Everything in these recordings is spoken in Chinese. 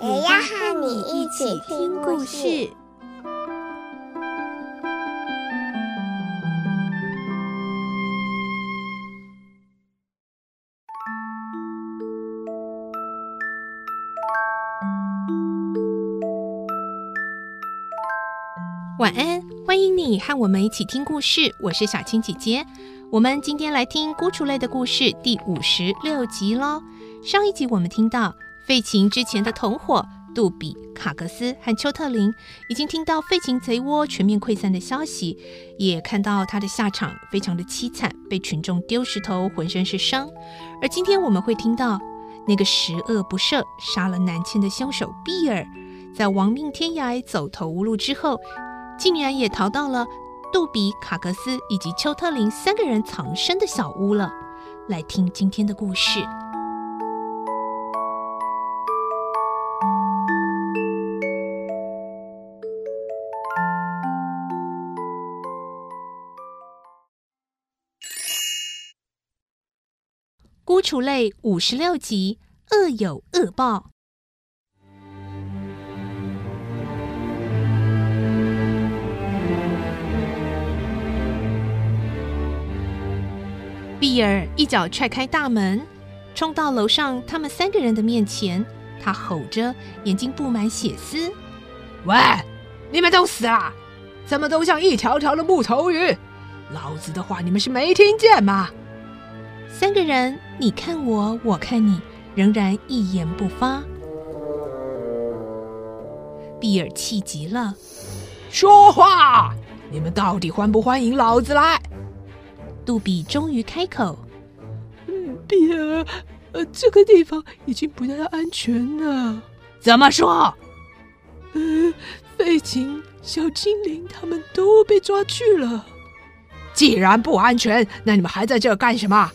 也要和你一起听故事。晚安，欢迎你和我们一起听故事。我是小青姐姐，我们今天来听《孤雏类》的故事第五十六集喽。上一集我们听到费琴之前的同伙杜比、卡格斯和丘特林已经听到费琴贼窝全面溃散的消息，也看到他的下场非常的凄惨，被群众丢石头，浑身是伤。而今天我们会听到那个十恶不赦、杀了南迁的凶手比尔，在亡命天涯、走投无路之后。竟然也逃到了杜比、卡格斯以及丘特林三个人藏身的小屋了。来听今天的故事，《孤雏泪》五十六集：恶有恶报。比尔一脚踹开大门，冲到楼上他们三个人的面前。他吼着，眼睛布满血丝：“喂，你们都死了？怎么都像一条条的木头鱼？老子的话你们是没听见吗？”三个人你看我，我看你，仍然一言不发。比尔气急了：“说话！你们到底欢不欢迎老子来？”杜比终于开口：“嗯，比尔，呃，这个地方已经不太安全了。怎么说？呃，费琴、小精灵他们都被抓去了。既然不安全，那你们还在这干什么？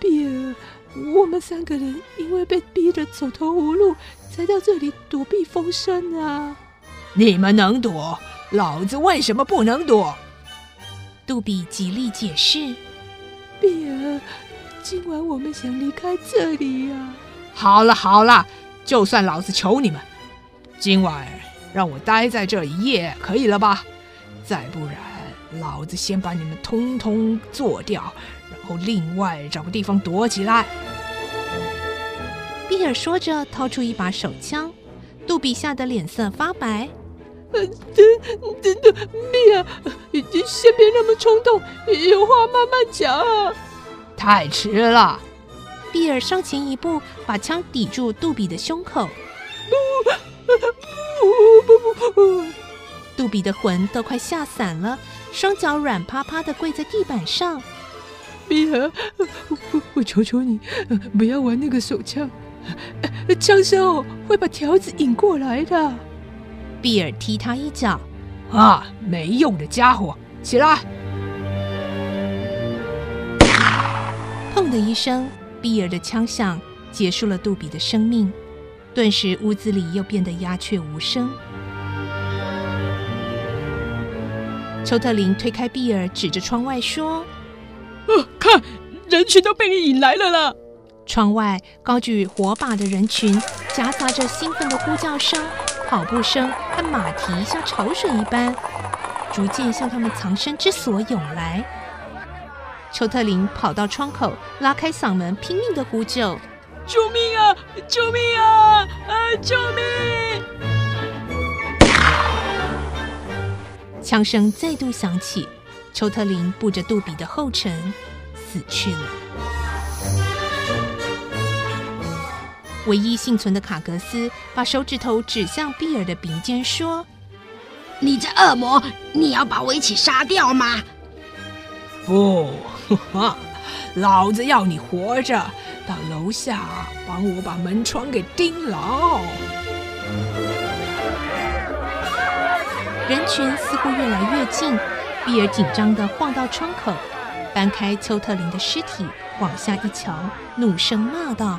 比尔，我们三个人因为被逼得走投无路，才到这里躲避风声啊。你们能躲，老子为什么不能躲？”杜比极力解释：“比尔，今晚我们想离开这里呀。”“好了好了，就算老子求你们，今晚让我待在这一夜，可以了吧？再不然，老子先把你们通通做掉，然后另外找个地方躲起来。”比尔说着，掏出一把手枪。杜比吓得脸色发白。呃，真真的，比尔，先别那么冲动，有话慢慢讲。太迟了，比尔上前一步，把枪抵住杜比的胸口。不不不不不！杜比的魂都快吓散了，双脚软趴趴的跪在地板上。比尔，我我求求你，不要玩那个手枪，枪声哦会把条子引过来的。比尔踢他一脚，啊，没用的家伙，起来！砰的一声，比尔的枪响结束了杜比的生命。顿时，屋子里又变得鸦雀无声。丘特林推开比尔，指着窗外说：“啊，看，人群都被你引来了啦！”窗外高举火把的人群，夹杂着兴奋的呼叫声。跑步声和马蹄像潮水一般，逐渐向他们藏身之所涌来。丘特林跑到窗口，拉开嗓门，拼命的呼救：“救命啊！救命啊！啊！救命！”枪声再度响起，丘特林步着杜比的后尘死去了。唯一幸存的卡格斯把手指头指向比尔的鼻尖，说：“你这恶魔，你要把我一起杀掉吗？”“不，哈哈，老子要你活着，到楼下帮我把门窗给钉牢。”人群似乎越来越近，比尔紧张的晃到窗口，搬开丘特林的尸体，往下一瞧，怒声骂道：“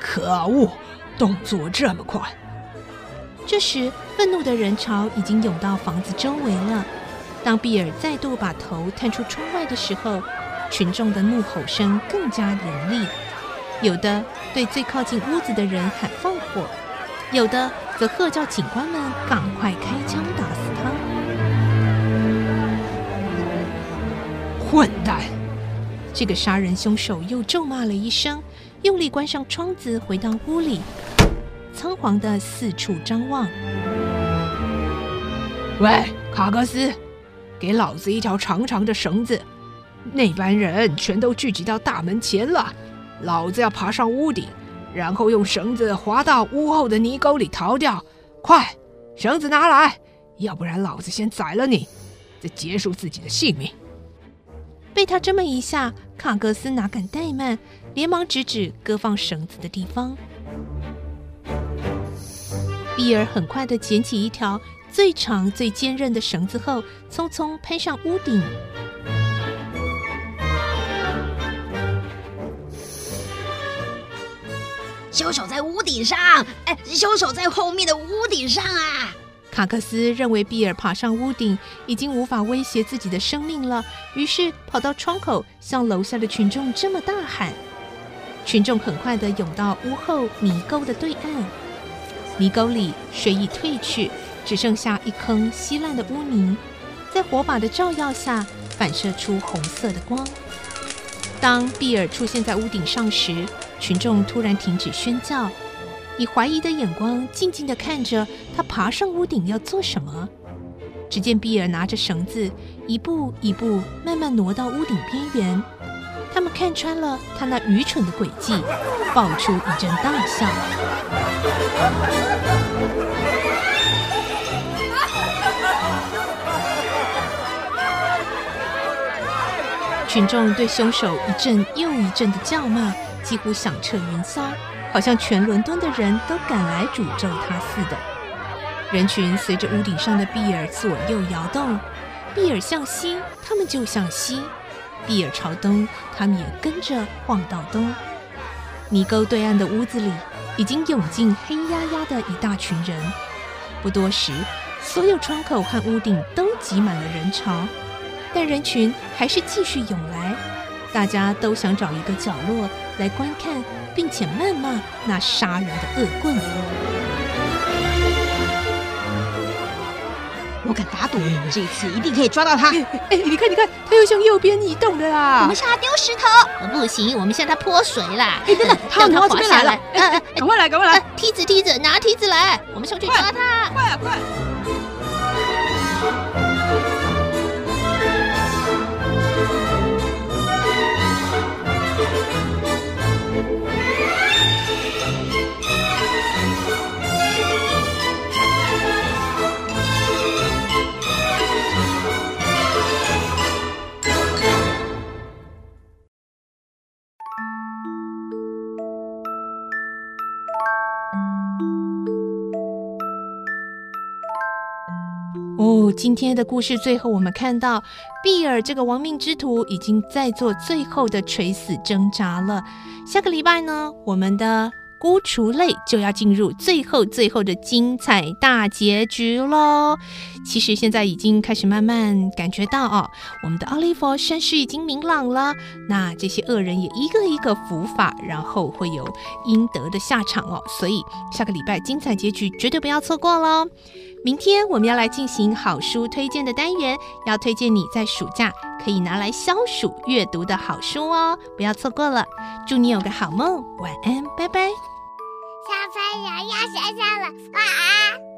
可恶，动作这么快！”这时，愤怒的人潮已经涌到房子周围了。当比尔再度把头探出窗外的时候，群众的怒吼声更加严厉，有的对最靠近屋子的人喊放火，有的则喝叫警官们赶快开枪打死他。混蛋！这个杀人凶手又咒骂了一声，用力关上窗子，回到屋里，仓皇地四处张望。喂，卡格斯！给老子一条长长的绳子！那班人全都聚集到大门前了，老子要爬上屋顶，然后用绳子滑到屋后的泥沟里逃掉。快，绳子拿来，要不然老子先宰了你，再结束自己的性命。被他这么一下，卡格斯哪敢怠慢，连忙指指割放绳子的地方。比尔很快的捡起一条。最长、最坚韧的绳子后，匆匆攀上屋顶。凶手在屋顶上！哎，凶手在后面的屋顶上啊！卡克斯认为比尔爬上屋顶已经无法威胁自己的生命了，于是跑到窗口，向楼下的群众这么大喊。群众很快地涌到屋后泥沟的对岸，泥沟里水已退去。只剩下一坑稀烂的污泥，在火把的照耀下反射出红色的光。当比尔出现在屋顶上时，群众突然停止喧叫，以怀疑的眼光静静地看着他爬上屋顶要做什么。只见比尔拿着绳子，一步一步慢慢挪到屋顶边缘。他们看穿了他那愚蠢的诡计，爆出一阵大笑。群众对凶手一阵又一阵的叫骂，几乎响彻云霄，好像全伦敦的人都赶来诅咒他似的。人群随着屋顶上的比尔左右摇动，比尔向西，他们就向西；比尔朝东，他们也跟着晃到东。泥沟对岸的屋子里，已经涌进黑压压的一大群人。不多时，所有窗口和屋顶都挤满了人潮。但人群还是继续涌来，大家都想找一个角落来观看，并且谩骂那杀人的恶棍。我敢打赌，这次一定可以抓到他。哎，哎，你看，你看，他又向右边移动了啦！我们向他丢石头，不行，我们向他泼水啦！哎，等等，他要滑下来赶快来，赶快来！梯子，梯子，拿梯子来！我们上去抓他！快啊，快！哦，今天的故事最后，我们看到比尔这个亡命之徒已经在做最后的垂死挣扎了。下个礼拜呢，我们的孤雏泪就要进入最后最后的精彩大结局喽。其实现在已经开始慢慢感觉到哦，我们的奥利弗身世已经明朗了。那这些恶人也一个一个伏法，然后会有应得的下场哦。所以下个礼拜精彩结局绝对不要错过喽。明天我们要来进行好书推荐的单元，要推荐你在暑假可以拿来消暑阅读的好书哦，不要错过了。祝你有个好梦，晚安，拜拜。小朋友要睡觉了，晚安。